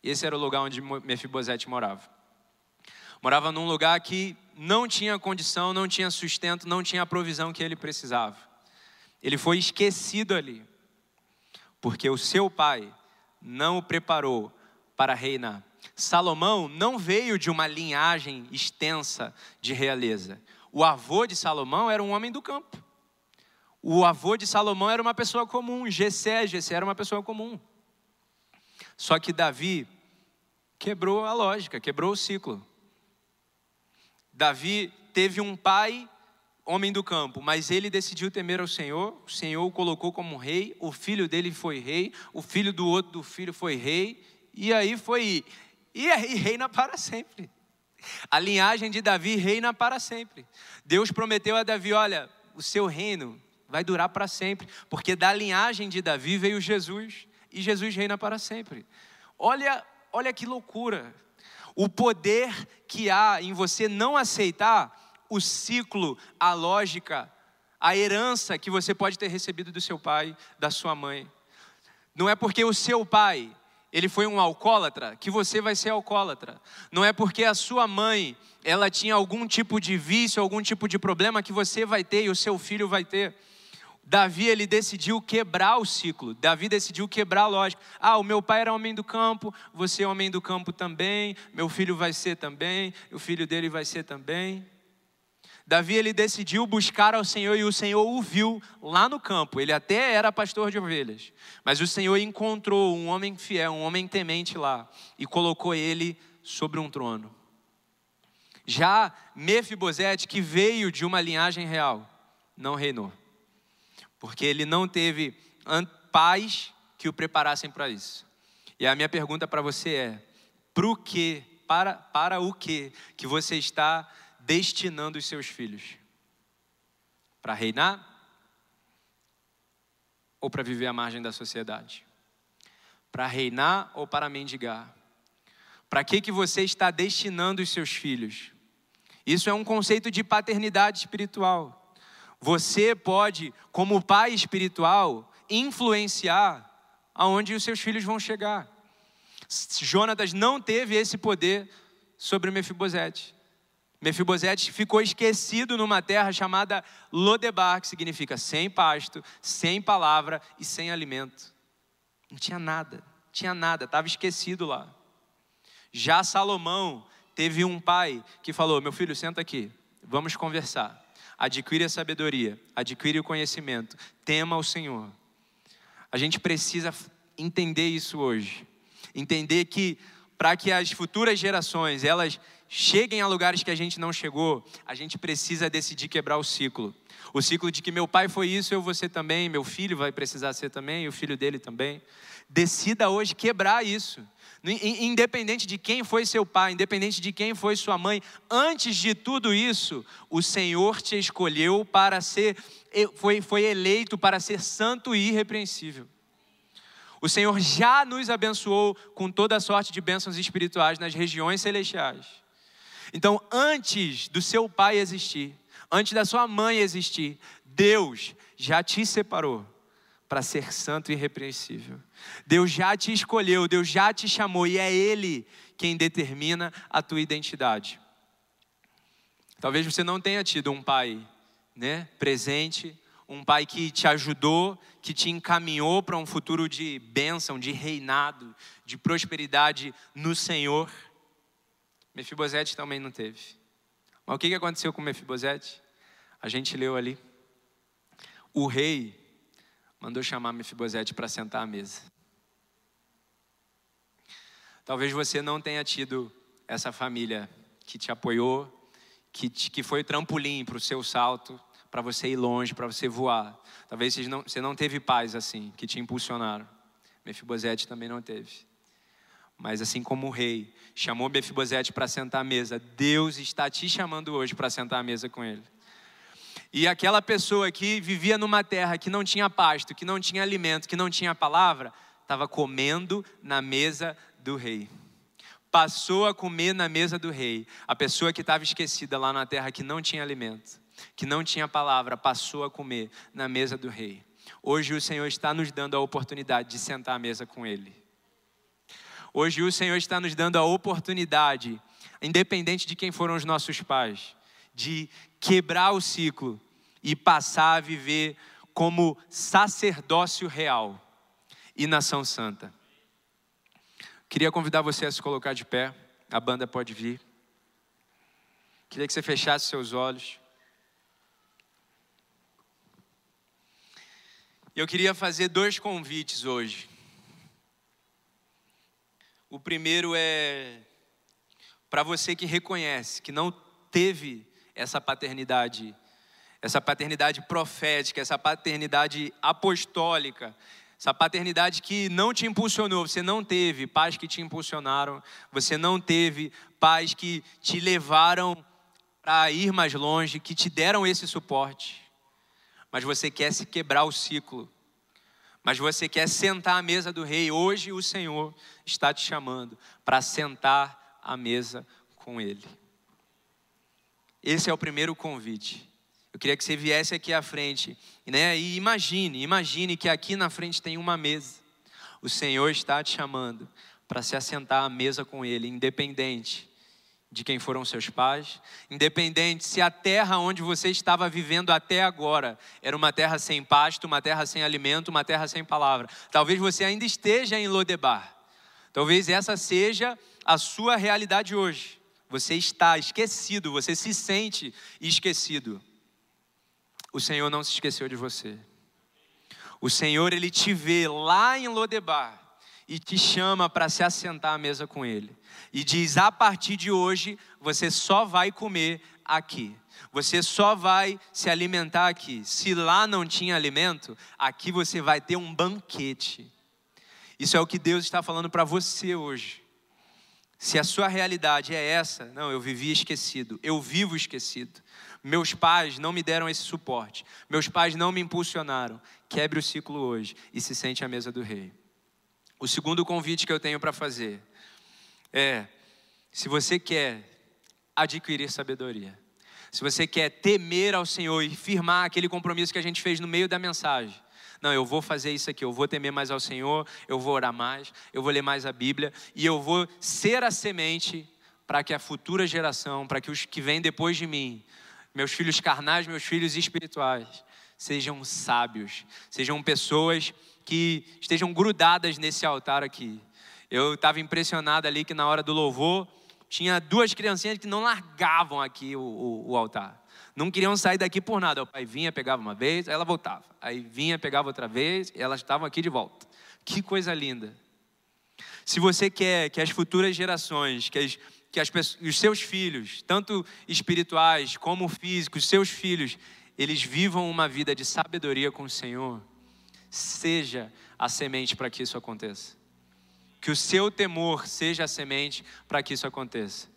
Esse era o lugar onde Mefibosete morava. Morava num lugar que não tinha condição, não tinha sustento, não tinha a provisão que ele precisava. Ele foi esquecido ali, porque o seu pai não o preparou para reinar. Salomão não veio de uma linhagem extensa de realeza. O avô de Salomão era um homem do campo. O avô de Salomão era uma pessoa comum, Gessé, Gessé era uma pessoa comum. Só que Davi quebrou a lógica, quebrou o ciclo. Davi teve um pai, homem do campo, mas ele decidiu temer ao Senhor, o Senhor o colocou como rei, o filho dele foi rei, o filho do outro do filho foi rei, e aí foi, e aí reina para sempre. A linhagem de Davi reina para sempre. Deus prometeu a Davi: olha, o seu reino vai durar para sempre, porque da linhagem de Davi veio Jesus, e Jesus reina para sempre. Olha, olha que loucura o poder que há em você não aceitar o ciclo, a lógica, a herança que você pode ter recebido do seu pai, da sua mãe. Não é porque o seu pai, ele foi um alcoólatra, que você vai ser alcoólatra. Não é porque a sua mãe, ela tinha algum tipo de vício, algum tipo de problema que você vai ter e o seu filho vai ter. Davi ele decidiu quebrar o ciclo. Davi decidiu quebrar a lógica. Ah, o meu pai era homem do campo, você é homem do campo também, meu filho vai ser também, o filho dele vai ser também. Davi ele decidiu buscar ao Senhor e o Senhor o viu lá no campo. Ele até era pastor de ovelhas, mas o Senhor encontrou um homem fiel, um homem temente lá e colocou ele sobre um trono. Já Mefibosete, que veio de uma linhagem real, não reinou porque ele não teve pais que o preparassem para isso. E a minha pergunta para você é: pro que, para, para o que que você está destinando os seus filhos? Para reinar? Ou para viver à margem da sociedade? Para reinar ou para mendigar? Para que que você está destinando os seus filhos? Isso é um conceito de paternidade espiritual. Você pode, como pai espiritual, influenciar aonde os seus filhos vão chegar. Jonatas não teve esse poder sobre Mefibosete. Mefibosete ficou esquecido numa terra chamada Lodebar, que significa sem pasto, sem palavra e sem alimento. Não tinha nada, tinha nada, estava esquecido lá. Já Salomão teve um pai que falou: Meu filho, senta aqui, vamos conversar. Adquire a sabedoria, adquire o conhecimento, tema o Senhor. A gente precisa entender isso hoje. Entender que para que as futuras gerações elas cheguem a lugares que a gente não chegou, a gente precisa decidir quebrar o ciclo. O ciclo de que meu pai foi isso, eu vou ser também, meu filho vai precisar ser também, e o filho dele também. Decida hoje quebrar isso. Independente de quem foi seu pai, independente de quem foi sua mãe, antes de tudo isso, o Senhor te escolheu para ser, foi, foi eleito para ser santo e irrepreensível. O Senhor já nos abençoou com toda a sorte de bênçãos espirituais nas regiões celestiais. Então, antes do seu pai existir, antes da sua mãe existir, Deus já te separou para ser santo e irrepreensível. Deus já te escolheu, Deus já te chamou e é Ele quem determina a tua identidade. Talvez você não tenha tido um pai né, presente, um pai que te ajudou, que te encaminhou para um futuro de bênção, de reinado, de prosperidade no Senhor. Mefibosete também não teve. Mas o que aconteceu com Mefibosete? A gente leu ali. O rei mandou chamar Mefibosete para sentar à mesa. Talvez você não tenha tido essa família que te apoiou, que, te, que foi trampolim para o seu salto, para você ir longe, para você voar. Talvez você não, você não teve pais assim, que te impulsionaram. Mefibosete também não teve. Mas assim como o rei chamou Mefibosete para sentar à mesa, Deus está te chamando hoje para sentar à mesa com ele. E aquela pessoa que vivia numa terra que não tinha pasto, que não tinha alimento, que não tinha palavra, estava comendo na mesa do rei. Passou a comer na mesa do rei. A pessoa que estava esquecida lá na terra que não tinha alimento, que não tinha palavra, passou a comer na mesa do rei. Hoje o Senhor está nos dando a oportunidade de sentar à mesa com ele. Hoje o Senhor está nos dando a oportunidade, independente de quem foram os nossos pais, de quebrar o ciclo e passar a viver como sacerdócio real e nação santa. Queria convidar você a se colocar de pé, a banda pode vir. Queria que você fechasse seus olhos. Eu queria fazer dois convites hoje. O primeiro é para você que reconhece que não teve essa paternidade, essa paternidade profética, essa paternidade apostólica, essa paternidade que não te impulsionou, você não teve pais que te impulsionaram, você não teve pais que te levaram para ir mais longe, que te deram esse suporte, mas você quer se quebrar o ciclo, mas você quer sentar à mesa do rei. Hoje o Senhor está te chamando para sentar à mesa com Ele. Esse é o primeiro convite. Eu queria que você viesse aqui à frente, né? E imagine, imagine que aqui na frente tem uma mesa. O Senhor está te chamando para se assentar à mesa com Ele, independente de quem foram seus pais, independente se a terra onde você estava vivendo até agora era uma terra sem pasto, uma terra sem alimento, uma terra sem palavra. Talvez você ainda esteja em Lodebar. Talvez essa seja a sua realidade hoje. Você está esquecido, você se sente esquecido. O Senhor não se esqueceu de você. O Senhor, Ele te vê lá em Lodebar e te chama para se assentar à mesa com Ele. E diz: a partir de hoje, você só vai comer aqui. Você só vai se alimentar aqui. Se lá não tinha alimento, aqui você vai ter um banquete. Isso é o que Deus está falando para você hoje. Se a sua realidade é essa, não, eu vivi esquecido, eu vivo esquecido. Meus pais não me deram esse suporte, meus pais não me impulsionaram. Quebre o ciclo hoje e se sente à mesa do rei. O segundo convite que eu tenho para fazer é: se você quer adquirir sabedoria, se você quer temer ao Senhor e firmar aquele compromisso que a gente fez no meio da mensagem, não, eu vou fazer isso aqui, eu vou temer mais ao Senhor, eu vou orar mais, eu vou ler mais a Bíblia e eu vou ser a semente para que a futura geração, para que os que vêm depois de mim, meus filhos carnais, meus filhos espirituais, sejam sábios, sejam pessoas que estejam grudadas nesse altar aqui. Eu estava impressionado ali que na hora do louvor, Tinha duas criancinhas que não largavam aqui o, o, o altar. Não queriam sair daqui por nada. O pai vinha, pegava uma vez, aí ela voltava. Aí vinha, pegava outra vez, e elas estavam aqui de volta. Que coisa linda. Se você quer que as futuras gerações, que, as, que as, os seus filhos, tanto espirituais como físicos, seus filhos, eles vivam uma vida de sabedoria com o Senhor, seja a semente para que isso aconteça. Que o seu temor seja a semente para que isso aconteça.